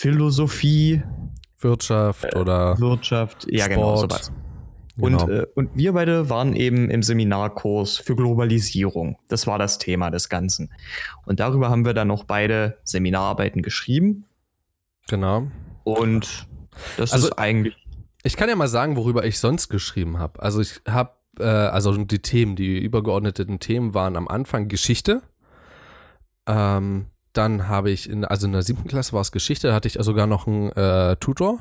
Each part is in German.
Philosophie, Wirtschaft oder Wirtschaft, ja genau, Sport. sowas. Genau. Und, äh, und wir beide waren eben im Seminarkurs für Globalisierung. Das war das Thema des Ganzen. Und darüber haben wir dann noch beide Seminararbeiten geschrieben. genau. Und das Also- ist eigentlich. Ich kann ja mal sagen, worüber ich sonst geschrieben habe. Also ich habe, äh, also die Themen, die übergeordneten Themen waren am Anfang Geschichte. Ähm, dann habe ich, in, also in der siebten Klasse war es Geschichte, da hatte ich sogar noch einen äh, Tutor.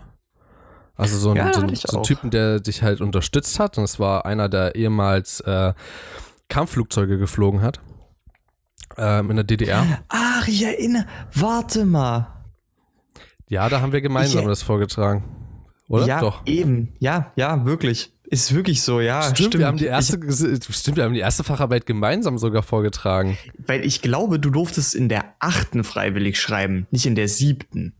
Also so einen, Ja, so einen, so einen. Typen, der dich halt unterstützt hat. Und es war einer, der ehemals äh, Kampfflugzeuge geflogen hat. Ähm, in der DDR. Ach, ich erinnere. Warte mal. Ja, da haben wir gemeinsam Ich- das vorgetragen. Oder? ja, Doch. eben. Ja, ja, wirklich. Ist wirklich so, ja. Stimmt, wir haben die Ich- erste, stimmt, wir haben die erste Facharbeit gemeinsam sogar vorgetragen. Weil ich glaube, du durftest in der achten freiwillig schreiben, nicht in der siebten.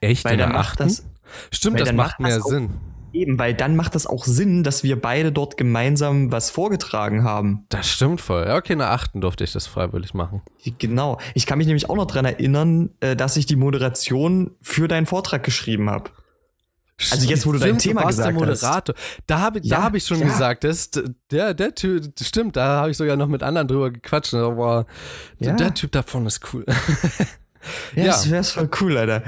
Echt? Weil in der achten? das- Stimmt, das dann macht macht mehr das auch- Sinn. Eben, weil dann macht das auch Sinn, dass wir beide dort gemeinsam was vorgetragen haben. Das stimmt voll. Ja, okay, in der achten durfte ich das freiwillig machen. Genau. Ich kann mich nämlich auch noch dran erinnern, äh, dass ich die Moderation für deinen Vortrag geschrieben habe. Also jetzt, wo du dein Stimmt, Thema du gesagt der hast. Moderator. Da habe da Ja, hab ich schon ja. gesagt, das, der, der Typ, stimmt, da habe ich sogar noch mit anderen drüber gequatscht. Aber Ja. der Typ davon ist cool. Ja, Ja. das wäre voll cool, Alter.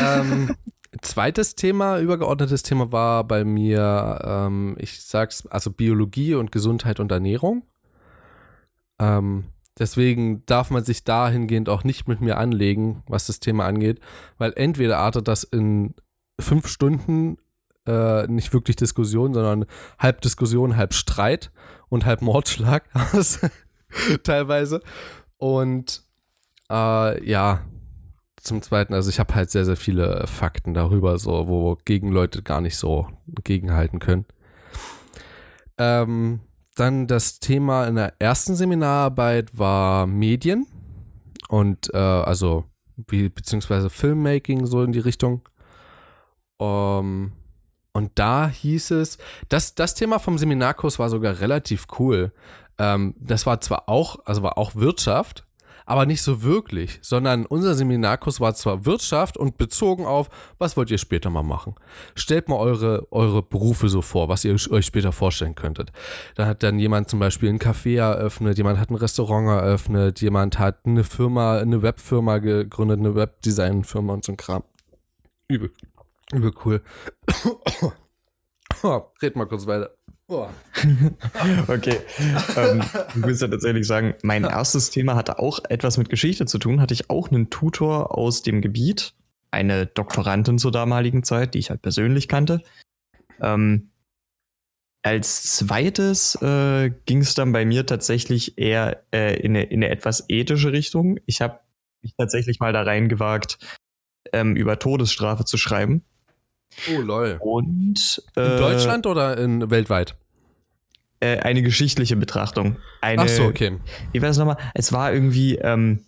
ähm, zweites Thema, übergeordnetes Thema war bei mir, ähm, ich sag's, also Biologie und Gesundheit und Ernährung. Ähm, deswegen darf man sich dahingehend auch nicht mit mir anlegen, was das Thema angeht, weil entweder artet das in fünf Stunden äh, nicht wirklich Diskussion, sondern halb Diskussion, halb Streit und halb Mordschlag teilweise. Und äh, ja, zum Zweiten, also ich habe halt sehr, sehr viele Fakten darüber, so, wo gegen Leute gar nicht so gegenhalten können. Ähm, dann das Thema in der ersten Seminararbeit war Medien und äh, also wie, beziehungsweise Filmmaking so in die Richtung. Ähm, und da hieß es, das, das Thema vom Seminarkurs war sogar relativ cool. Ähm, das war zwar auch, also war auch Wirtschaft, aber nicht so wirklich, sondern unser Seminarkurs war zwar Wirtschaft und bezogen auf, was wollt ihr später mal machen? Stellt mal eure, eure Berufe so vor, was ihr euch später vorstellen könntet. Da hat dann jemand zum Beispiel ein Café eröffnet, jemand hat ein Restaurant eröffnet, jemand hat eine Firma, eine Webfirma gegründet, eine Webdesign-Firma und so ein Kram. Übel. Übel cool. Oh, red mal kurz weiter. Oh. Okay. ähm, ich muss ja tatsächlich sagen, mein erstes Thema hatte auch etwas mit Geschichte zu tun. Hatte ich auch einen Tutor aus dem Gebiet, eine Doktorandin zur damaligen Zeit, die ich halt persönlich kannte. Ähm, als zweites äh, ging es dann bei mir tatsächlich eher äh, in, eine, in eine etwas ethische Richtung. Ich habe mich tatsächlich mal da reingewagt, ähm, über Todesstrafe zu schreiben. Oh, lol. Und In äh, Deutschland oder in weltweit? äh, eine geschichtliche Betrachtung. Eine, Ach so, okay. Wie war das nochmal? Es war irgendwie ähm,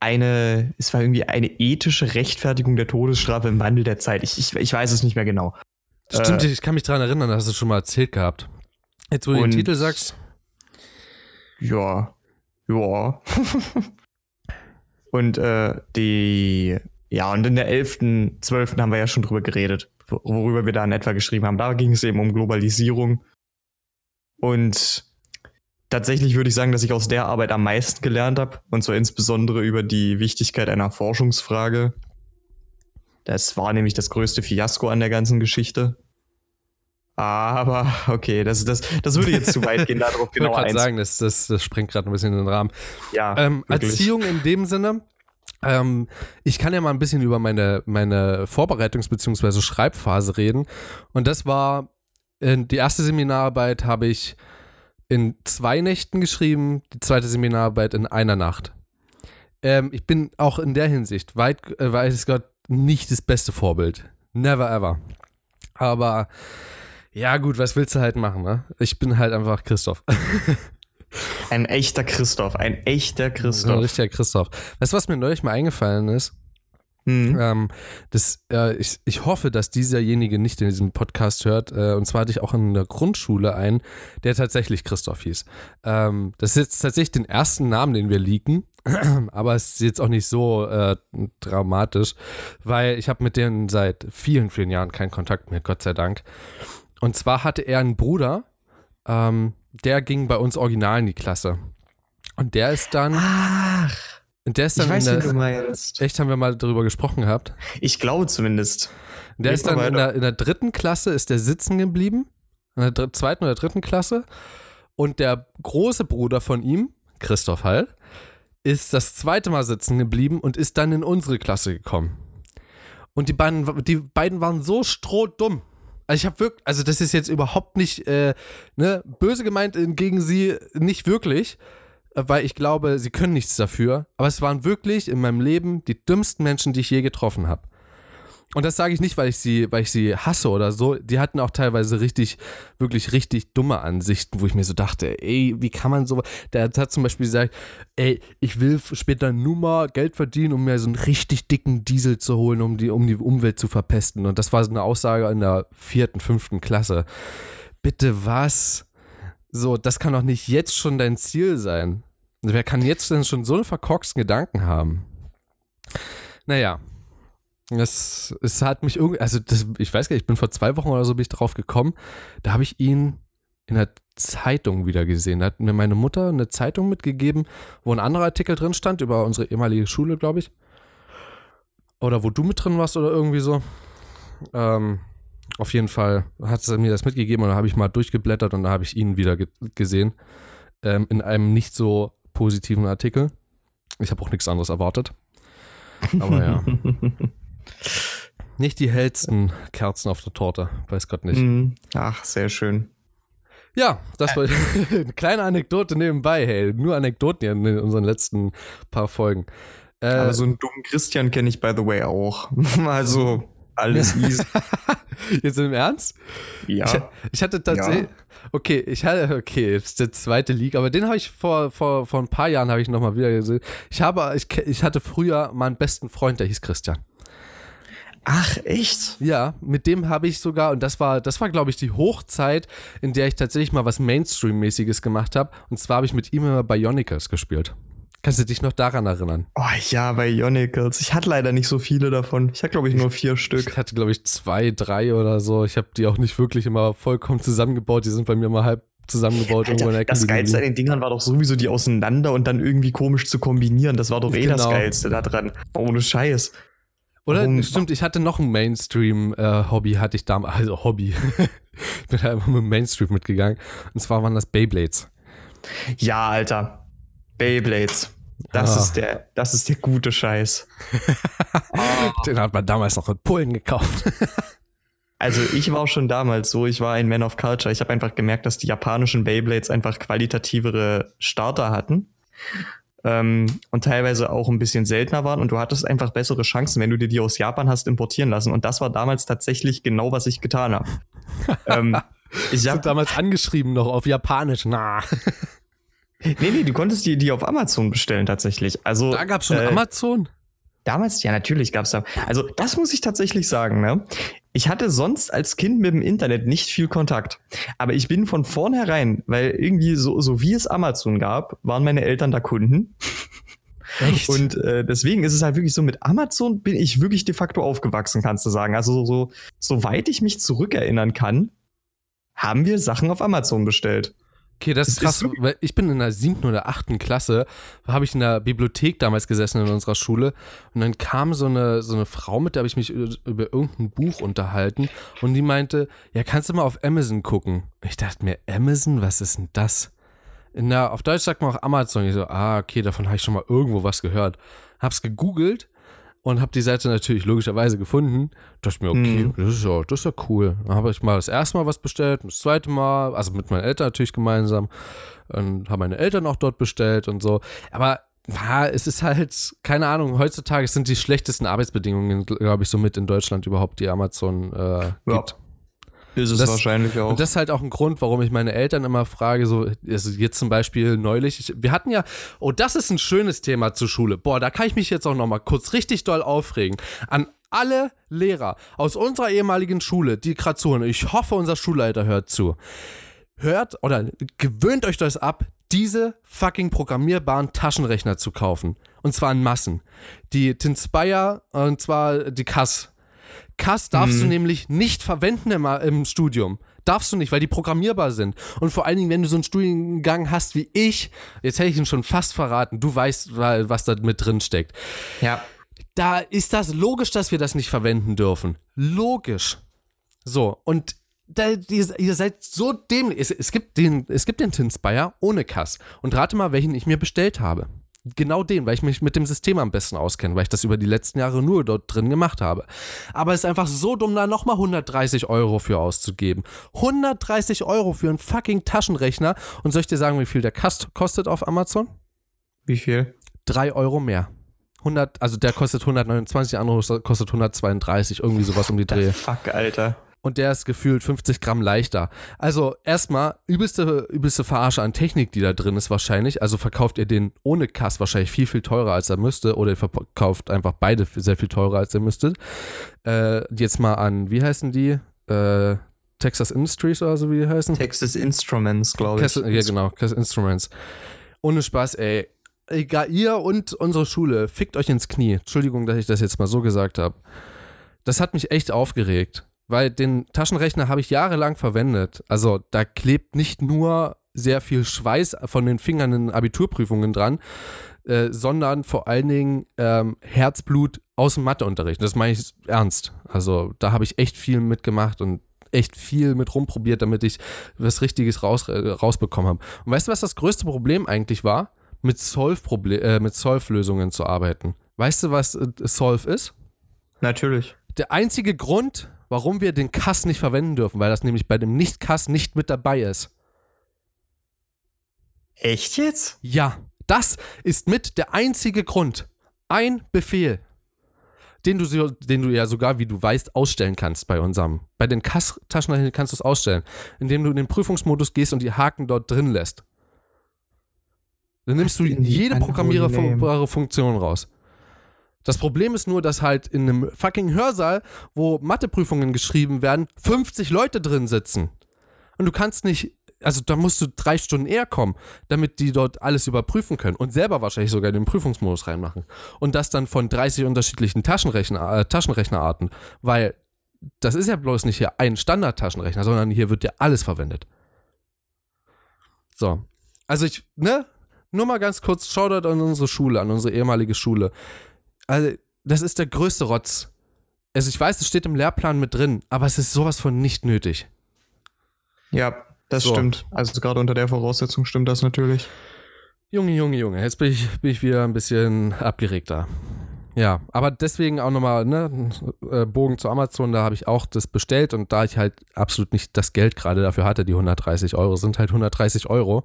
eine, es war irgendwie eine ethische Rechtfertigung der Todesstrafe im Wandel der Zeit. Ich, ich, ich weiß es nicht mehr genau. Stimmt, Äh, ich kann mich daran erinnern, hast du es schon mal erzählt gehabt. Jetzt, wo du den Titel sagst, Ja, ja. und äh, die, ja, und in der 11., 12. haben wir ja schon drüber geredet, wo- worüber wir da in etwa geschrieben haben. Da ging es eben um Globalisierung. Und tatsächlich würde ich sagen, dass ich aus der Arbeit am meisten gelernt habe. Und zwar insbesondere über die Wichtigkeit einer Forschungsfrage. Das war nämlich das größte Fiasko an der ganzen Geschichte. Aber okay, das, das, das würde jetzt zu weit gehen, darauf ich wollte genau gerade sagen, das, das, das sprengt gerade ein bisschen in den Rahmen. Ja, Ähm. Erziehung in dem Sinne, ähm, ich kann ja mal ein bisschen über meine, meine Vorbereitungs- bzw. Schreibphase reden. Und das war, äh, die erste Seminararbeit habe ich in zwei Nächten geschrieben, die zweite Seminararbeit in einer Nacht. Ähm, ich bin auch in der Hinsicht weit, äh, weiß Gott, nicht das beste Vorbild. Never ever. Aber ja, gut, was willst du halt machen, ne? Ich bin halt einfach Christoph. Ein echter Christoph, ein echter Ein Christoph. richtiger Christoph. Weißt du, was mir neulich mal eingefallen ist? Hm. Ähm, das, äh, ich, ich hoffe, dass dieserjenige nicht in diesem Podcast hört. Äh, und zwar hatte ich auch in der Grundschule einen, der tatsächlich Christoph hieß. Ähm, das ist jetzt tatsächlich den ersten Namen, den wir leaken. Aber es ist jetzt auch nicht so äh, dramatisch, weil ich habe mit denen seit vielen, vielen Jahren keinen Kontakt mehr, Gott sei Dank. Und zwar hatte er einen Bruder, ähm, der ging bei uns original in die Klasse. Und der ist dann. Ach, Und der ist dann ich weiß, in wie der, du meinst. Echt, haben wir mal darüber gesprochen gehabt. Ich glaube zumindest. Der Red ist dann in der, in der dritten Klasse, ist der sitzen geblieben. In der zweiten oder dritten Klasse. Und der große Bruder von ihm, Christoph Hall, ist das zweite Mal sitzen geblieben und ist dann in unsere Klasse gekommen. Und die beiden, die beiden waren so strohdumm. Also ich habe wirklich, also das ist jetzt überhaupt nicht äh, ne, böse gemeint gegen sie, nicht wirklich, äh, weil ich glaube, sie können nichts dafür. Aber es waren wirklich in meinem Leben die dümmsten Menschen, die ich je getroffen habe. Und das sage ich nicht, weil ich sie, weil ich sie hasse oder so. Die hatten auch teilweise richtig, wirklich richtig dumme Ansichten, wo ich mir so dachte, ey, wie kann man so. Der hat zum Beispiel gesagt, ey, ich will später nur mal Geld verdienen, um mir so einen richtig dicken Diesel zu holen, um die, um die Umwelt zu verpesten. Und das war so eine Aussage in der vierten, fünften Klasse. Bitte was? So, das kann doch nicht jetzt schon dein Ziel sein. Wer kann jetzt denn schon so einen verkorksten Gedanken haben? Naja, es, es hat mich irgendwie, also das, ich weiß gar nicht, ich bin vor zwei Wochen oder so bin ich drauf gekommen, da habe ich ihn in der Zeitung wieder gesehen. Da hat mir meine Mutter eine Zeitung mitgegeben, wo ein anderer Artikel drin stand über unsere ehemalige Schule, glaube ich. Oder wo du mit drin warst oder irgendwie so. Ähm, auf jeden Fall hat sie mir das mitgegeben und da habe ich mal durchgeblättert und da habe ich ihn wieder ge gesehen. Ähm, in einem nicht so positiven Artikel. Ich habe auch nichts anderes erwartet. Aber ja. Nicht die hellsten Kerzen auf der Torte, weiß Gott nicht. Mhm. Ach, sehr schön. Ja, das war eine kleine Anekdote nebenbei, hey. Nur Anekdoten in unseren letzten paar Folgen. Äh, Aber so einen dummen Christian kenne ich, by the way, auch. also, alles easy. jetzt im Ernst? Ja. Ich, ich hatte tatsächlich. Okay, ich hatte, okay, jetzt ist der zweite League, aber den habe ich vor, vor, vor ein paar Jahren habe ich nochmal wieder gesehen. Ich habe, ich, ich hatte früher meinen besten Freund, der hieß Christian. Ach, echt? Ja, mit dem habe ich sogar, und das war, das war, glaube ich, die Hochzeit, in der ich tatsächlich mal was Mainstream-mäßiges gemacht habe. Und zwar habe ich mit ihm immer Bionicles gespielt. Kannst du dich noch daran erinnern? Oh ja, bei Ionicles. Ich hatte leider nicht so viele davon. Ich hatte, glaube ich, nur vier Ich Stück. hatte, glaube ich, zwei, drei oder so. Ich habe die auch nicht wirklich immer vollkommen zusammengebaut. Die sind bei mir immer halb zusammengebaut. irgendwo in Alter, das Geilste an den Dingern war doch sowieso die auseinander und dann irgendwie komisch zu kombinieren. Das war doch eh das Genau. Geilste da dran. Ohne Scheiß. Oder? Warum- Stimmt, ich hatte noch ein Mainstream-Hobby, hatte ich damals. Also Hobby. ich bin da immer mit dem Mainstream mitgegangen. Und zwar waren das Beyblades. Ja, Alter. Beyblades. Das, Ah. ist der, das ist der gute Scheiß. Den hat man damals noch in Polen gekauft. Also ich war schon damals so, ich war ein Man of Culture. Ich habe einfach gemerkt, dass die japanischen Beyblades einfach qualitativere Starter hatten. Ähm, und teilweise auch ein bisschen seltener waren und du hattest einfach bessere Chancen, wenn du dir die aus Japan hast importieren lassen. Und das war damals tatsächlich genau, was ich getan habe. ähm, ich Ich hab, habe damals angeschrieben noch auf Japanisch. Na, nee, nee, du konntest die, die auf Amazon bestellen tatsächlich. Also da gab es schon äh, Amazon. Damals, ja, natürlich gab's da. Also, das muss ich tatsächlich sagen, ne? Ich hatte sonst als Kind mit dem Internet nicht viel Kontakt. Aber ich bin von vornherein, weil irgendwie so, so wie es Amazon gab, waren meine Eltern da Kunden. Echt? Und äh, deswegen ist es halt wirklich so, mit Amazon bin ich wirklich de facto aufgewachsen, kannst du sagen. Also, so, so, soweit ich mich zurückerinnern kann, haben wir Sachen auf Amazon bestellt. Okay, das ist krass, ist weil ich bin in der siebten oder achten Klasse, habe ich in der Bibliothek damals gesessen in unserer Schule und dann kam so eine, so eine Frau mit, der habe ich mich über, über irgendein Buch unterhalten und die meinte, ja, kannst du mal auf Amazon gucken. Ich dachte mir, Amazon, was ist denn das? In der, auf Deutsch sagt man auch Amazon. Ich so, ah, okay, davon habe ich schon mal irgendwo was gehört. Hab's gegoogelt und habe die Seite natürlich logischerweise gefunden. Dachte mir, okay, Mhm. das, ist ja, das ist ja cool. Dann habe ich mal das erste Mal was bestellt, das zweite Mal, also mit meinen Eltern natürlich gemeinsam. Und haben meine Eltern auch dort bestellt und so. Aber ja, es ist halt, keine Ahnung, heutzutage sind die schlechtesten Arbeitsbedingungen, glaube ich, so mit in Deutschland überhaupt, die Amazon äh, gibt. Ist es Das- wahrscheinlich auch. Und das ist halt auch ein Grund, warum ich meine Eltern immer frage, so, also jetzt zum Beispiel neulich, ich, wir hatten ja, oh, das ist ein schönes Thema zur Schule. Boah, da kann ich mich jetzt auch nochmal kurz richtig doll aufregen. An alle Lehrer aus unserer ehemaligen Schule, die gerade zuhören, ich hoffe, unser Schulleiter hört zu. Hört oder gewöhnt euch das ab, diese fucking programmierbaren Taschenrechner zu kaufen. Und zwar in Massen. Die Tinspire und zwar die CAS. CAS darfst du Mhm. nämlich nicht verwenden im, im Studium. Darfst du nicht, weil die programmierbar sind. Und vor allen Dingen, wenn du so einen Studiengang hast wie ich, jetzt hätte ich ihn schon fast verraten, du weißt, wa- was da mit drin steckt. Ja. Da ist das logisch, dass wir das nicht verwenden dürfen. Logisch. So, und da, ihr, ihr seid so dämlich. Es, es, gibt den, es gibt den Tinspire ohne Kass. Und rate mal, welchen ich mir bestellt habe. Genau den, weil ich mich mit dem System am besten auskenne, weil ich das über die letzten Jahre nur dort drin gemacht habe. Aber es ist einfach so dumm, da nochmal 130 Euro für auszugeben. 130 Euro für einen fucking Taschenrechner. Und soll ich dir sagen, wie viel der Kast kostet auf Amazon? Wie viel? 3 Euro mehr. 100, also der kostet 129, der andere kostet 132, irgendwie sowas um die Dreh. Fuck, Alter. Und der ist gefühlt 50 Gramm leichter. Also erstmal übelste, übelste Verarsche an Technik, die da drin ist wahrscheinlich. Also verkauft ihr den ohne Kass wahrscheinlich viel, viel teurer als er müsste. Oder ihr verkauft einfach beide sehr viel teurer als ihr müsstet. Äh, jetzt mal an, wie heißen die? Äh, Texas Industries oder so, wie die heißen? Texas Instruments, glaube ich. Ja, genau, Cass Instruments. Ohne Spaß, ey. Egal, ihr und unsere Schule, fickt euch ins Knie. Entschuldigung, dass ich das jetzt mal so gesagt habe. Das hat mich echt aufgeregt, weil den Taschenrechner habe ich jahrelang verwendet. Also da klebt nicht nur sehr viel Schweiß von den Fingern in Abiturprüfungen dran, äh, sondern vor allen Dingen ähm, Herzblut aus dem Matheunterricht. Das meine ich ernst. Also da habe ich echt viel mitgemacht und echt viel mit rumprobiert, damit ich was Richtiges raus, äh, rausbekommen habe. Und weißt du, was das größte Problem eigentlich war? Mit äh, mit Solve-Lösungen zu arbeiten. Weißt du, was äh, Solve ist? Natürlich. Der einzige Grund, warum wir den Kass nicht verwenden dürfen, weil das nämlich bei dem Nicht-Kass nicht mit dabei ist. Echt jetzt? Ja, das ist mit der einzige Grund. Ein Befehl, den du, den du ja sogar, wie du weißt, ausstellen kannst bei unserem. Bei den Kass-Taschenrechnern kannst du es ausstellen, indem du in den Prüfungsmodus gehst und die Haken dort drin lässt. Dann nimmst du jede programmierbare Funktion raus. Das Problem ist nur, dass halt in einem fucking Hörsaal, wo Matheprüfungen geschrieben werden, 50 Leute drin sitzen. Und du kannst nicht, also da musst du drei Stunden eher kommen, damit die dort alles überprüfen können und selber wahrscheinlich sogar den Prüfungsmodus reinmachen. Und das dann von 30 unterschiedlichen Taschenrechner, äh, Taschenrechnerarten, weil das ist ja bloß nicht hier ein Standard-Taschenrechner, sondern hier wird ja alles verwendet. So. Also ich, ne? Nur mal ganz kurz, Shoutout an unsere Schule, an unsere ehemalige Schule. Also, das ist der größte Rotz. Also ich weiß, es steht im Lehrplan mit drin, aber es ist sowas von nicht nötig. Ja, das So. stimmt. Also gerade unter der Voraussetzung stimmt das natürlich. Junge, Junge, Junge, jetzt bin ich, bin ich wieder ein bisschen abgeregter. Ja, aber deswegen auch nochmal, ne, äh, Bogen zu Amazon, da habe ich auch das bestellt und da ich halt absolut nicht das Geld gerade dafür hatte, die 130 Euro, sind halt 130 Euro,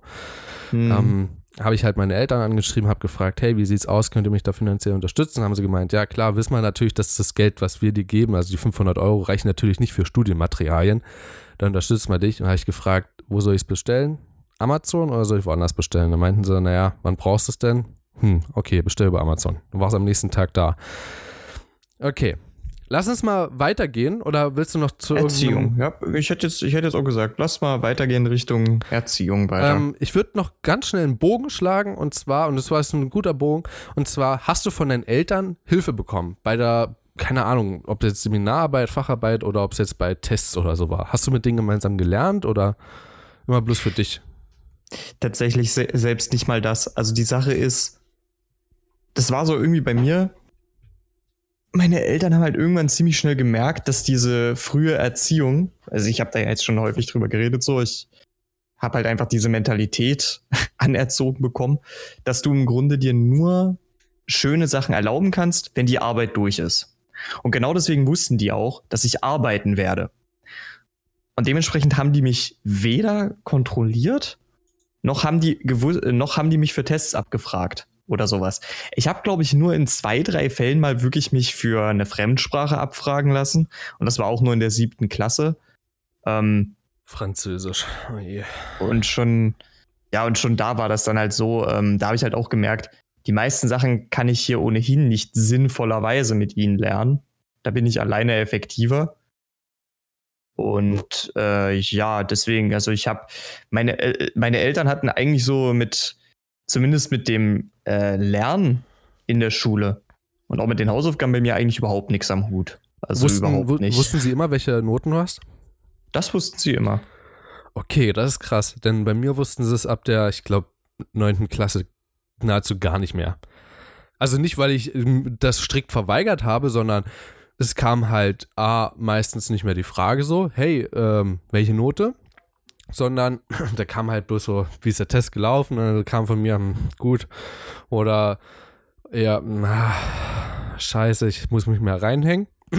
Hm. ähm, habe ich halt meine Eltern angeschrieben, habe gefragt, hey, wie sieht's aus, könnt ihr mich da finanziell unterstützen? Haben sie gemeint, ja klar, wissen wir natürlich, dass das Geld, was wir dir geben, also die 500 Euro, reichen natürlich nicht für Studienmaterialien. Dann unterstützen wir dich. Und habe ich gefragt, wo soll ich es bestellen? Amazon oder soll ich woanders bestellen? Dann meinten sie, naja, wann brauchst du es denn? Hm, okay, bestell über Amazon. Dann war es am nächsten Tag da. Okay. Lass uns mal weitergehen oder willst du noch zu Erziehung. Ja, ich hätte jetzt, ich hätte jetzt auch gesagt, lass mal weitergehen Richtung Erziehung weiter. Ähm, ich würde noch ganz schnell einen Bogen schlagen und zwar, und das war jetzt ein guter Bogen, und zwar hast du von deinen Eltern Hilfe bekommen bei der, keine Ahnung, ob das jetzt Seminararbeit, Facharbeit oder ob es jetzt bei Tests oder so war. Hast du mit denen gemeinsam gelernt oder immer bloß für dich? Tatsächlich se selbst nicht mal das. Also die Sache ist, das war so irgendwie bei mir. Meine Eltern haben halt irgendwann ziemlich schnell gemerkt, dass diese frühe Erziehung, also ich habe da ja jetzt schon häufig drüber geredet, so ich habe halt einfach diese Mentalität anerzogen bekommen, dass du im Grunde dir nur schöne Sachen erlauben kannst, wenn die Arbeit durch ist. Und genau deswegen wussten die auch, dass ich arbeiten werde. Und dementsprechend haben die mich weder kontrolliert, noch haben die noch haben die mich für Tests abgefragt oder sowas. Ich habe, glaube ich, nur in zwei, drei Fällen mal wirklich mich für eine Fremdsprache abfragen lassen. Und das war auch nur in der siebten Klasse. Ähm, Französisch. Oh je. und schon, ja, und schon da war das dann halt so, ähm, da habe ich halt auch gemerkt, die meisten Sachen kann ich hier ohnehin nicht sinnvollerweise mit ihnen lernen. Da bin ich alleine effektiver. Und äh, ja, deswegen, also ich habe, meine, äh, meine Eltern hatten eigentlich so mit, zumindest mit dem äh, Lernen in der Schule und auch mit den Hausaufgaben bei mir eigentlich überhaupt nichts am Hut. Also wussten, überhaupt nicht. Wussten Sie immer, welche Noten du hast? Das wussten sie immer. Okay, das ist krass, denn bei mir wussten sie es ab der, ich glaube, 9. Klasse nahezu gar nicht mehr. Also nicht, weil ich ähm, das strikt verweigert habe, sondern es kam halt A, meistens nicht mehr die Frage so, hey, ähm, welche Note? Sondern da kam halt bloß so, wie ist der Test gelaufen? Und dann kam von mir, hm, gut. Oder ja, na, scheiße, ich muss mich mehr reinhängen.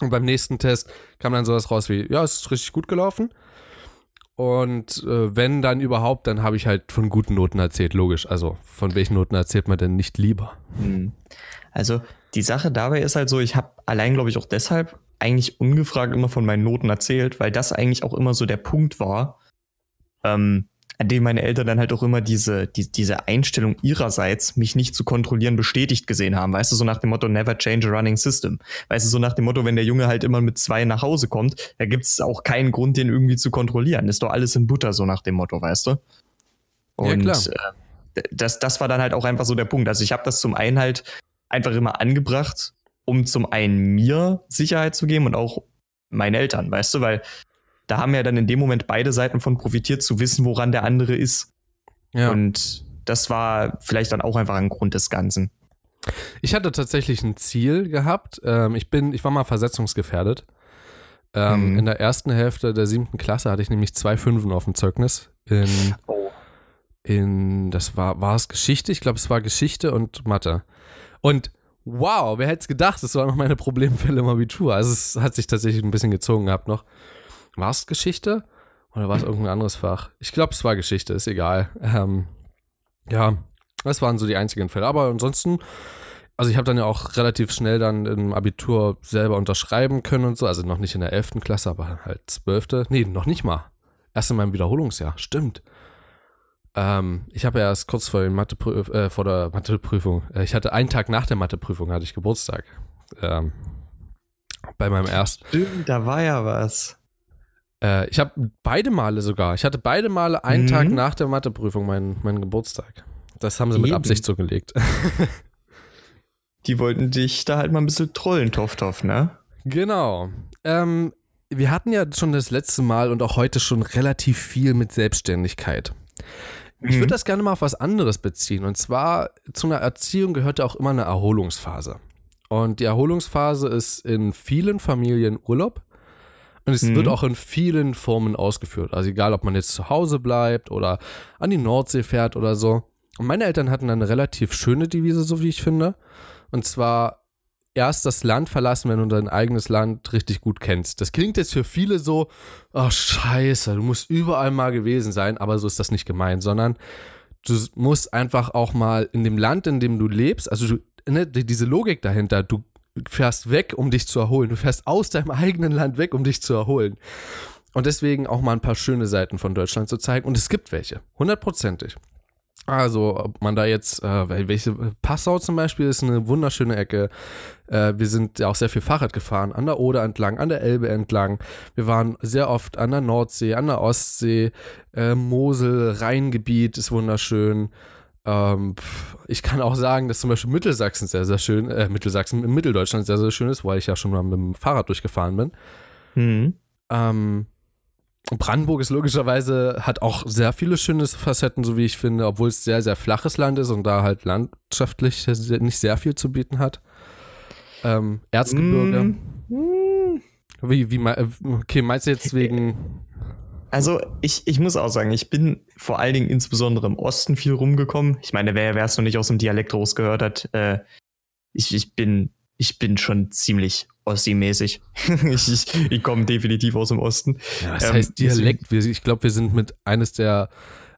Und beim nächsten Test kam dann sowas raus wie, ja, es ist richtig gut gelaufen. Und äh, wenn dann überhaupt, dann habe ich halt von guten Noten erzählt, logisch. Also von welchen Noten erzählt man denn nicht lieber? Hm. Also die Sache dabei ist halt so, ich habe allein, glaube ich, auch deshalb eigentlich ungefragt immer von meinen Noten erzählt, weil das eigentlich auch immer so der Punkt war, ähm, an dem meine Eltern dann halt auch immer diese, die, diese Einstellung ihrerseits, mich nicht zu kontrollieren, bestätigt gesehen haben. Weißt du, so nach dem Motto, never change a running system. Weißt du, so nach dem Motto, wenn der Junge halt immer mit zwei nach Hause kommt, da gibt es auch keinen Grund, den irgendwie zu kontrollieren. Ist doch alles in Butter, so nach dem Motto, weißt du? Und ja, äh, das, das war dann halt auch einfach so der Punkt. Also ich habe das zum einen halt einfach immer angebracht, um zum einen mir Sicherheit zu geben und auch meinen Eltern, weißt du, weil da haben ja dann in dem Moment beide Seiten von profitiert, zu wissen, woran der andere ist. Ja. Und das war vielleicht dann auch einfach ein Grund des Ganzen. Ich hatte tatsächlich ein Ziel gehabt. Ähm, ich bin, ich war mal versetzungsgefährdet. Hm. In der ersten Hälfte der siebten Klasse hatte ich nämlich zwei Fünfen auf dem Zeugnis. In, oh. in das war, war es Geschichte? Ich glaube, es war Geschichte und Mathe. Und wow, wer hätte es gedacht, das waren noch meine Problemfälle im Abitur. Also es hat sich tatsächlich ein bisschen gezogen gehabt noch. War es Geschichte? Oder war es irgendein anderes Fach? Ich glaube, es war Geschichte, ist egal. Ähm, ja, das waren so die einzigen Fälle. Aber ansonsten, also ich habe dann ja auch relativ schnell dann im Abitur selber unterschreiben können und so. Also noch nicht in der 11. Klasse, aber halt 12. Nee, noch nicht mal. Erst in meinem Wiederholungsjahr. Stimmt. Ähm, ich habe erst kurz vor, Mathe äh, vor der Matheprüfung, äh, ich hatte einen Tag nach der Matheprüfung hatte ich Geburtstag. Ähm, bei meinem ersten. Stimmt, da war ja was. Äh, ich habe beide Male sogar. Ich hatte beide Male einen mhm. Tag nach der Matheprüfung meinen, meinen Geburtstag. Das haben sie Eben. mit Absicht so gelegt. Die wollten dich da halt mal ein bisschen trollen, Toff, ne? Genau. Ähm, wir hatten ja schon das letzte Mal und auch heute schon relativ viel mit Selbstständigkeit. Ich würde mhm. das gerne mal auf was anderes beziehen. Und zwar zu einer Erziehung gehört ja auch immer eine Erholungsphase. Und die Erholungsphase ist in vielen Familien Urlaub. Und es mhm. wird auch in vielen Formen ausgeführt. Also egal, ob man jetzt zu Hause bleibt oder an die Nordsee fährt oder so. Und meine Eltern hatten eine relativ schöne Devise, so wie ich finde. Und zwar erst das Land verlassen, wenn du dein eigenes Land richtig gut kennst. Das klingt jetzt für viele so, oh scheiße, du musst überall mal gewesen sein, aber so ist das nicht gemeint, sondern du musst einfach auch mal in dem Land, in dem du lebst, also du, ne, diese Logik dahinter, du fährst weg, um dich zu erholen. Du fährst aus deinem eigenen Land weg, um dich zu erholen. Und deswegen auch mal ein paar schöne Seiten von Deutschland zu zeigen. Und es gibt welche, hundertprozentig. Also, ob man da jetzt, äh, welche, Passau zum Beispiel ist eine wunderschöne Ecke. Äh, wir sind ja auch sehr viel Fahrrad gefahren, an der Oder entlang, an der Elbe entlang. Wir waren sehr oft an der Nordsee, an der Ostsee, äh, Mosel, Rheingebiet ist wunderschön. Ähm, ich kann auch sagen, dass zum Beispiel Mittelsachsen sehr, sehr schön, äh, Mittelsachsen in Mitteldeutschland sehr, sehr schön ist, weil ich ja schon mal mit dem Fahrrad durchgefahren bin. Mhm. Ähm, Brandenburg ist logischerweise, hat auch sehr viele schöne Facetten, so wie ich finde, obwohl es sehr, sehr flaches Land ist und da halt landschaftlich nicht sehr viel zu bieten hat. Ähm, Erzgebirge. Mm. Wie, wie, okay, meinst du jetzt wegen also ich, ich muss auch sagen, ich bin vor allen Dingen insbesondere im Osten viel rumgekommen. Ich meine, wer es noch nicht aus dem Dialekt rausgehört hat, äh, ich, ich bin ich bin schon ziemlich Ossi-mäßig. ich ich, ich komme definitiv aus dem Osten. Ja, das ähm, heißt Dialekt. Wir, ich glaube, wir sind mit eines der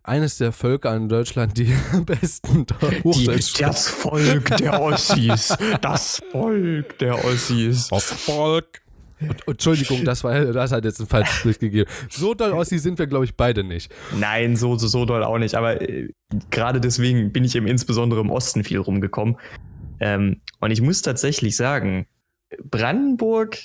eines der Völker in Deutschland, die am besten Hochdeutsch die, Das Volk der Ossis. Das Volk der Ossis. Das Volk. Und, Entschuldigung, das, war, das hat jetzt ein falsches Bild gegeben. So doll Ossi sind wir, glaube ich, beide nicht. Nein, so, so, so doll auch nicht. Aber äh, gerade deswegen bin ich eben insbesondere im Osten viel rumgekommen. Ähm, und ich muss tatsächlich sagen, Brandenburg,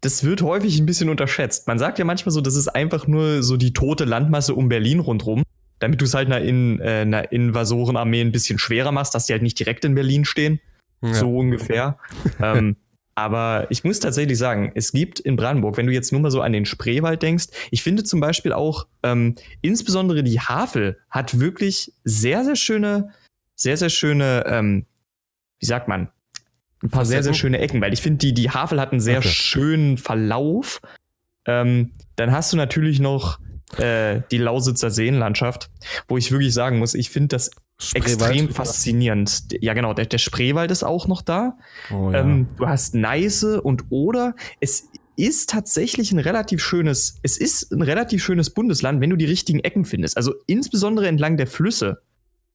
das wird häufig ein bisschen unterschätzt. Man sagt ja manchmal so, das ist einfach nur so die tote Landmasse um Berlin rundherum, damit du es halt einer, in, äh, einer Invasorenarmee ein bisschen schwerer machst, dass die halt nicht direkt in Berlin stehen. Ja. So ungefähr. ähm, aber ich muss tatsächlich sagen, es gibt in Brandenburg, wenn du jetzt nur mal so an den Spreewald denkst, ich finde zum Beispiel auch, ähm, insbesondere die Havel hat wirklich sehr, sehr schöne, sehr, sehr schöne, ähm, wie sagt man, ein paar sehr, sehr schöne Ecken, weil ich finde, die, die Havel hat einen sehr okay. schönen Verlauf. Ähm, dann hast du natürlich noch äh, die Lausitzer Seenlandschaft, wo ich wirklich sagen muss, ich finde das extrem faszinierend. Ja, genau, der, der Spreewald ist auch noch da. Oh, ja. ähm, du hast Neiße und Oder. Es ist tatsächlich ein relativ schönes, es ist ein relativ schönes Bundesland, wenn du die richtigen Ecken findest. Also insbesondere entlang der Flüsse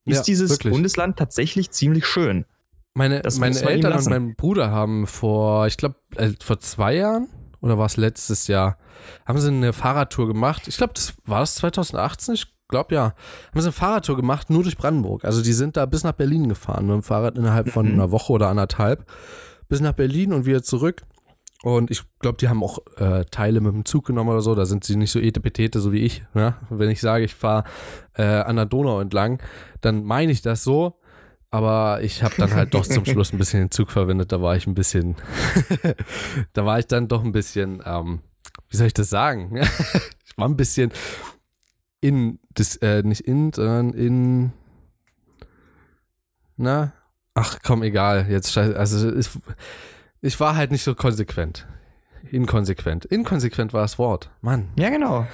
ist ja, dieses wirklich. Bundesland tatsächlich ziemlich schön. Meine, meine Eltern und mein Bruder haben vor, ich glaube, äh, vor zwei Jahren oder war es letztes Jahr, haben sie eine Fahrradtour gemacht. Ich glaube, das war das 2018, ich glaube ja. Haben sie eine Fahrradtour gemacht, nur durch Brandenburg. Also die sind da bis nach Berlin gefahren mit dem Fahrrad innerhalb von mhm. einer Woche oder anderthalb. Bis nach Berlin und wieder zurück. Und ich glaube, die haben auch äh, Teile mit dem Zug genommen oder so. Da sind sie nicht so etepetete, so wie ich. Ja? Wenn ich sage, ich fahre äh, an der Donau entlang, dann meine ich das so. Aber ich habe dann halt doch zum Schluss ein bisschen den Zug verwendet. Da war ich ein bisschen, da war ich dann doch ein bisschen, ähm, wie soll ich das sagen? ich war ein bisschen in, das, äh, nicht in, sondern in, na, ach komm, egal. Jetzt, also ich, ich war halt nicht so konsequent. Inkonsequent. Inkonsequent war das Wort. Mann. Ja, genau.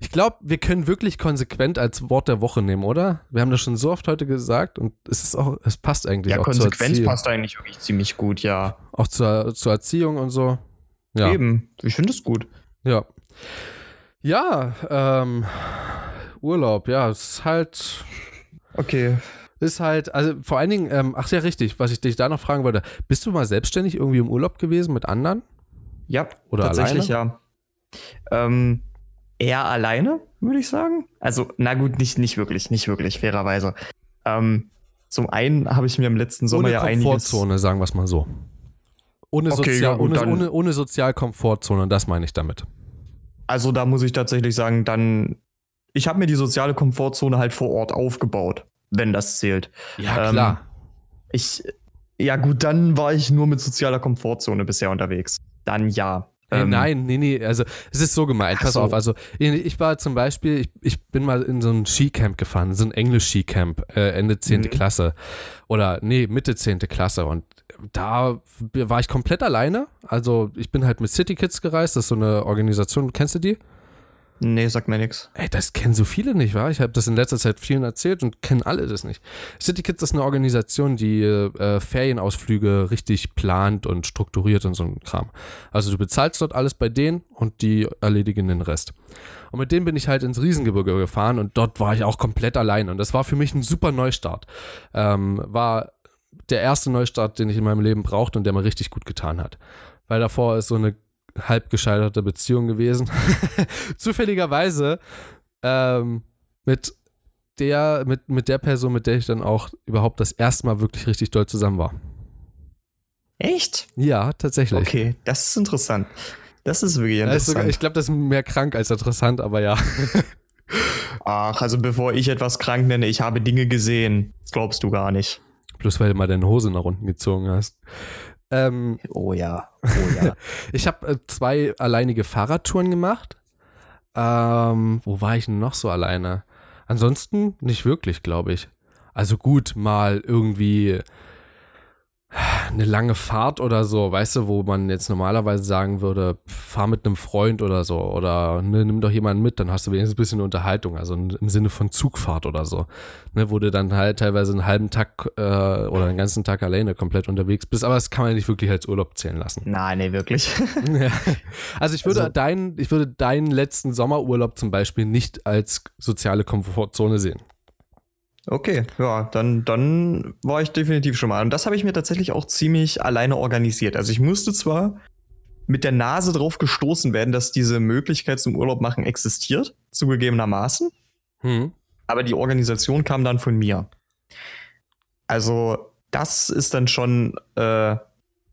Ich glaube, wir können wirklich konsequent als Wort der Woche nehmen, oder? Wir haben das schon so oft heute gesagt und es ist auch, es passt eigentlich ja, auch Konsequenz passt eigentlich wirklich ziemlich gut, ja. Auch zur, zur Erziehung und so. Ja. Eben. Ich finde es gut. Ja. Ja, ähm, Urlaub, ja, es ist halt. Okay. Ist halt, also vor allen Dingen, ähm, ach ja, richtig, was ich dich da noch fragen wollte. Bist du mal selbstständig irgendwie im Urlaub gewesen mit anderen? Ja, Oder tatsächlich alleine? ja. Ähm, eher alleine, würde ich sagen. Also, na gut, nicht, nicht wirklich, nicht wirklich, fairerweise. Ähm, zum einen habe ich mir im letzten Sommer ohne ja einiges... Komfortzone, sagen wir es mal so. Ohne, okay, Sozial, ja, ohne, ohne, ohne Sozialkomfortzone, das meine ich damit. Also da muss ich tatsächlich sagen, dann, ich habe mir die soziale Komfortzone halt vor Ort aufgebaut, wenn das zählt. Ja, ähm, klar. Ich, ja gut, dann war ich nur mit sozialer Komfortzone bisher unterwegs dann ja. Ähm, nein, nee, nee, also es ist so gemeint, pass so. auf, also ich war zum Beispiel, ich, ich bin mal in so ein Skicamp gefahren, so ein Englisch-Skicamp, äh, Ende 10. Mhm. Klasse oder nee, Mitte 10. Klasse und da war ich komplett alleine, also ich bin halt mit City Kids gereist, das ist so eine Organisation, kennst du die? Nee, sagt mir nichts. Ey, das kennen so viele nicht, wa? Ich habe das in letzter Zeit vielen erzählt und kennen alle das nicht. City Kids ist eine Organisation, die äh, Ferienausflüge richtig plant und strukturiert und so ein Kram. Also du bezahlst dort alles bei denen und die erledigen den Rest. Und mit denen bin ich halt ins Riesengebirge gefahren und dort war ich auch komplett allein. Und das war für mich ein super Neustart. Ähm, war der erste Neustart, den ich in meinem Leben brauchte und der mir richtig gut getan hat. Weil davor ist so eine halb gescheiterte Beziehung gewesen. Zufälligerweise ähm, mit der, mit, mit der Person, mit der ich dann auch überhaupt das erste Mal wirklich richtig doll zusammen war. Echt? Ja, tatsächlich. Okay, das ist interessant. Das ist wirklich interessant. Also, ich glaube, das ist mehr krank als interessant, aber ja. Ach, also bevor ich etwas krank nenne, ich habe Dinge gesehen. Das glaubst du gar nicht. Bloß weil du mal deine Hose nach unten gezogen hast. Ähm, oh ja, oh ja. ich habe äh, zwei alleinige Fahrradtouren gemacht. Ähm, wo war ich denn noch so alleine? Ansonsten nicht wirklich, glaube ich. Also gut, mal irgendwie eine lange Fahrt oder so, weißt du, wo man jetzt normalerweise sagen würde, fahr mit einem Freund oder so oder ne, nimm doch jemanden mit, dann hast du wenigstens ein bisschen Unterhaltung, also im Sinne von Zugfahrt oder so, ne, wo du dann halt teilweise einen halben Tag äh, oder einen ganzen Tag alleine komplett unterwegs bist, aber das kann man nicht wirklich als Urlaub zählen lassen. Nein, nee, wirklich. Also ich würde also, deinen, ich würde deinen letzten Sommerurlaub zum Beispiel nicht als soziale Komfortzone sehen. Okay, ja, dann, dann war ich definitiv schon mal. Und das habe ich mir tatsächlich auch ziemlich alleine organisiert. Also ich musste zwar mit der Nase drauf gestoßen werden, dass diese Möglichkeit zum Urlaub machen existiert, zugegebenermaßen. Hm. Aber die Organisation kam dann von mir. Also das ist dann schon äh,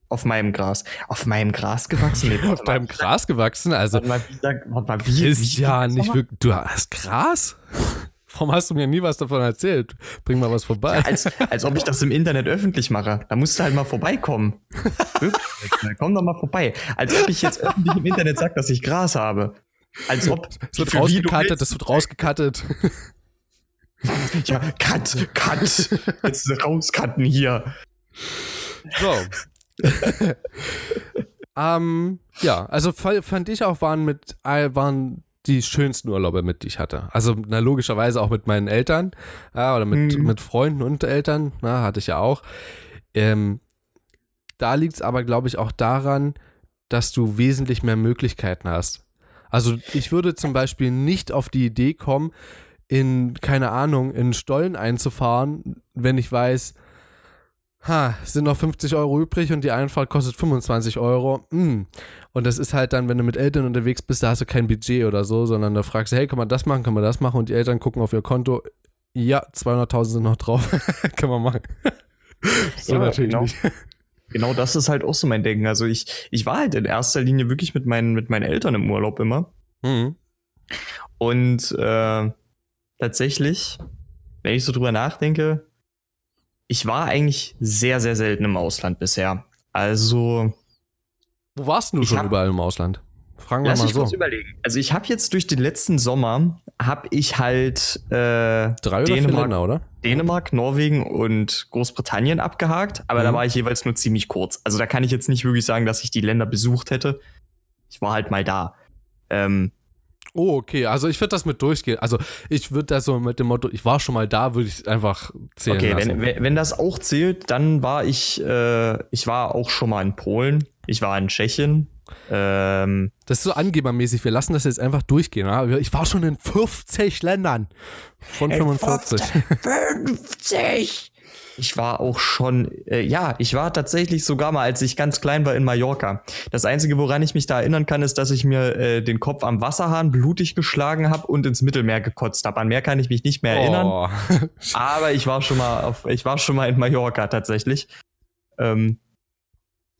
Auf meinem Gras. Auf meinem Gras gewachsen? Nee, Auf deinem Gras gewachsen? Also, Warte mal, wie, warte mal, wie, ist wie, ja nicht wirklich. Du hast Gras? Warum hast du mir nie was davon erzählt? Bring mal was vorbei. Als, als ob ich das im Internet öffentlich mache. Da musst du halt mal vorbeikommen. Komm doch mal vorbei. Als ob ich jetzt öffentlich im Internet sage, dass ich Gras habe. Als ob. Das wird willst. das wird rausgekattet. Ja, cut, cut. Jetzt rauscutten hier. So. ähm, ja, also fa- fand ich auch, waren mit waren die schönsten Urlaube mit, die ich hatte. Also na, logischerweise auch mit meinen Eltern ja, oder mit, Mhm. mit Freunden und Eltern, na, hatte ich ja auch. Ähm, da liegt es aber, glaube ich, auch daran, dass du wesentlich mehr Möglichkeiten hast. Also ich würde zum Beispiel nicht auf die Idee kommen, in, keine Ahnung, in Stollen einzufahren, wenn ich weiß, ha, sind noch 50 Euro übrig und die Einfahrt kostet 25 Euro. Hm. Und das ist halt dann, wenn du mit Eltern unterwegs bist, da hast du kein Budget oder so, sondern da fragst du, hey, kann man das machen, kann man das machen? Und die Eltern gucken auf ihr Konto, ja, 200.000 sind noch drauf, kann man machen. so Ja, natürlich genau. nicht. Genau das ist halt auch so mein Denken. Also ich, ich war halt in erster Linie wirklich mit meinen, mit meinen Eltern im Urlaub immer. Mhm. Und äh, tatsächlich, wenn ich so drüber nachdenke, ich war eigentlich sehr, sehr selten im Ausland bisher. Also, Wo warst du Ich schon hab- überall im Ausland? Fragen wir lass mal mich so. kurz überlegen. Also ich habe jetzt durch den letzten Sommer, habe ich halt äh, Drei Dänemark, Länder, oder? Dänemark, Norwegen und Großbritannien abgehakt, aber da Mhm. war ich jeweils nur ziemlich kurz. Also da kann ich jetzt nicht wirklich sagen, dass ich die Länder besucht hätte. Ich war halt mal da. Ähm, Oh, okay. Also ich würde das mit durchgehen. Also ich würde das so mit dem Motto, ich war schon mal da, würde ich einfach zählen okay, lassen. wenn, wenn wenn das auch zählt, dann war ich, äh, ich war auch schon mal in Polen, ich war in Tschechien. Ähm, Das ist so angebermäßig. Wir lassen das jetzt einfach durchgehen. Ja? Ich war schon in 50 Ländern von 45. 50! Ich war auch schon, äh, ja, ich war tatsächlich sogar mal, als ich ganz klein war, in Mallorca. Das Einzige, woran ich mich da erinnern kann, ist, dass ich mir äh, den Kopf am Wasserhahn blutig geschlagen habe und ins Mittelmeer gekotzt habe. An mehr kann ich mich nicht mehr erinnern. Oh. Aber ich war schon mal auf, ich war schon mal in Mallorca tatsächlich. Ähm,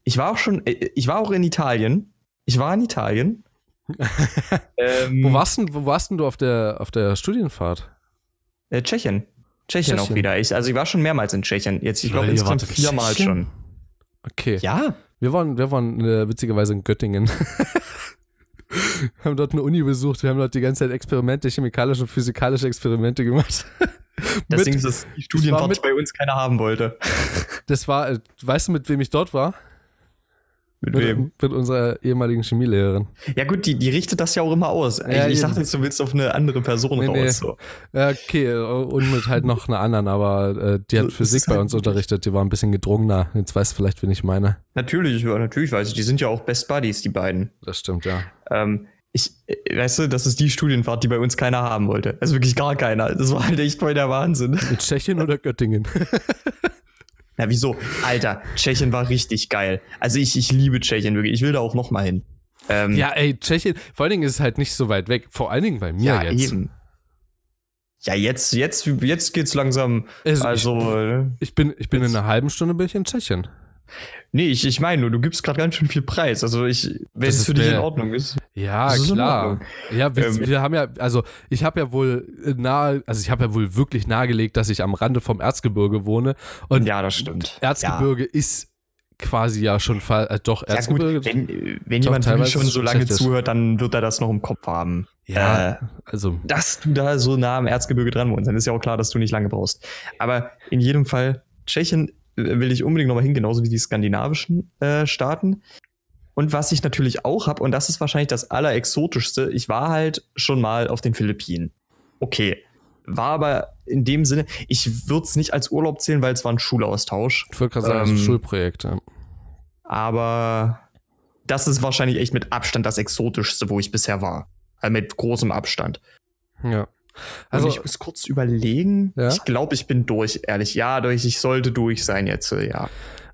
ich war auch schon, äh, ich war auch in Italien. Ich war in Italien. ähm, Wo warst denn, wo warst denn du auf der, auf der Studienfahrt? Äh, Tschechien. Tschechien. auch Tschechien. wieder. Ich, also ich war schon mehrmals in Tschechien. Jetzt, ich glaube, insgesamt viermal schon. Okay. Ja. Wir waren, wir waren äh, witzigerweise in Göttingen. wir haben dort eine Uni besucht. Wir haben dort die ganze Zeit Experimente, chemikalische und physikalische Experimente gemacht. Deswegen ist das Studienfahrt, bei uns keiner haben wollte. das war, äh, weißt du, mit wem ich dort war? Mit Mit, wem? mit unserer ehemaligen Chemielehrerin. Ja gut, die, die richtet das ja auch immer aus. Ja, ich, dachte jetzt, du willst auf eine andere Person Nee, nee. raus. So. Ja, okay, und mit halt noch einer anderen, aber äh, die hat Das Physik bei halt uns unterrichtet, die war ein bisschen gedrungener. Jetzt weißt du vielleicht, wen ich meine. Natürlich, natürlich weiß ich. Die sind ja auch Best Buddies, die beiden. Das stimmt, ja. Ähm, ich, äh, weißt du, das ist die Studienfahrt, die bei uns keiner haben wollte. Also wirklich gar keiner. Das war halt echt voll der Wahnsinn. In Tschechien oder Göttingen? Na, wieso? Alter, Tschechien war richtig geil. Also ich, ich liebe Tschechien wirklich. Ich will da auch noch mal hin. Ähm, ja, ey, Tschechien, vor allen Dingen ist es halt nicht so weit weg. Vor allen Dingen bei mir ja, jetzt. eben. Ja, jetzt, jetzt, jetzt geht's langsam. Also, Also, äh, Ich bin, ich bin in einer halben Stunde bin ich in Tschechien. Nee, ich, ich meine nur, du gibst gerade ganz schön viel Preis. Also ich, wenn es für dich in Ordnung ist. Ja, ist klar. Ja, wir, Ähm, wir haben ja, also ich habe ja wohl nahe, also ich habe ja wohl wirklich nahegelegt, dass ich am Rande vom Erzgebirge wohne. Und ja, das stimmt. Erzgebirge ist quasi ja schon äh, doch Ja, ja gut, Erzgebirge. wenn, äh, wenn jemand wirklich schon so lange zuhört, dann wird er das noch im Kopf haben. ja, Äh, also dass du da so nah am Erzgebirge dran wohnst, dann ist ja auch klar, dass du nicht lange brauchst. Aber in jedem Fall, Tschechien äh, will ich unbedingt nochmal hin, genauso wie die skandinavischen äh, Staaten. Und was ich natürlich auch habe, und das ist wahrscheinlich das Allerexotischste, ich war halt schon mal auf den Philippinen. Okay. War aber in dem Sinne, ich würde es nicht als Urlaub zählen, weil es war ein Schulaustausch. ich würde gerade sagen, ähm, Schulprojekt. Ja. Aber das ist wahrscheinlich echt mit Abstand das Exotischste, wo ich bisher war. Also mit großem Abstand. ja. Also Also, ich muss kurz überlegen. Ja? Ich glaube, ich bin durch, ehrlich. Ja, durch, ich sollte durch sein jetzt, äh, ja.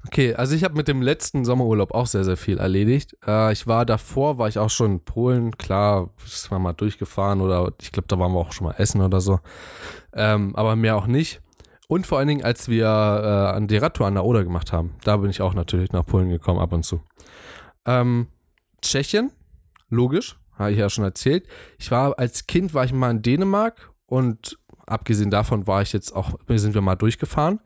okay, also ich habe mit dem letzten Sommerurlaub auch sehr, sehr viel erledigt. Äh, ich war davor, war ich auch schon in Polen, klar, ist man mal durchgefahren oder ich glaube, da waren wir auch schon mal essen oder so. Ähm, aber mehr auch nicht. Und vor allen Dingen, als wir äh, an die Radtour an der Oder gemacht haben. Da bin ich auch natürlich nach Polen gekommen, ab und zu. Ähm, Tschechien, logisch, habe ich ja schon erzählt. Ich war als Kind, war ich mal in Dänemark und abgesehen davon war ich jetzt auch, sind wir mal durchgefahren.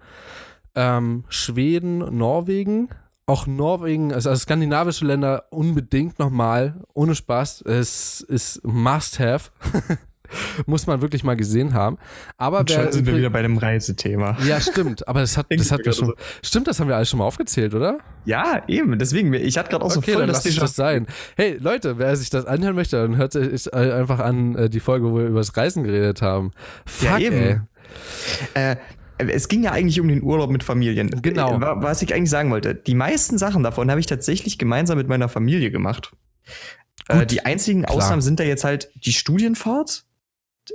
Ähm, Schweden, Norwegen, auch Norwegen, also, also skandinavische Länder unbedingt nochmal, ohne Spaß. Es ist Must-Have. Muss man wirklich mal gesehen haben. Aber Und schon sind wir wieder bei dem Reisethema. Ja, stimmt. Aber das hat, das hat wir schon. Stimmt, das haben wir alles schon mal aufgezählt, oder? Ja, eben. Deswegen, ich hatte gerade auch okay, so voll dann das lass das sein. Hey, Leute, wer sich das anhören möchte, dann hört sich einfach an äh, die Folge, wo wir über das Reisen geredet haben. Fuck, Ja, eben. ey. Äh, es ging ja eigentlich um den Urlaub mit Familien. Genau. Äh, wa- Was ich eigentlich sagen wollte, die meisten Sachen davon habe ich tatsächlich gemeinsam mit meiner Familie gemacht. Äh, Gut, die einzigen klar. Ausnahmen sind da jetzt halt die Studienfahrt,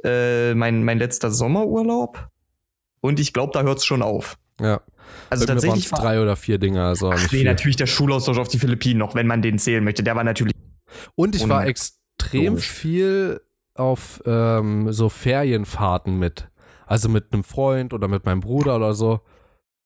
äh, mein, mein letzter Sommerurlaub und ich glaube, da hört es schon auf. Ja. Also Bei tatsächlich waren's drei oder vier Dinge, also Ach, nee, viel. natürlich der Schulaustausch auf die Philippinen noch, wenn man den zählen möchte. Der war natürlich. Und ich war extrem Logisch. viel auf ähm, so Ferienfahrten mit. Also mit einem Freund oder mit meinem Bruder oder so.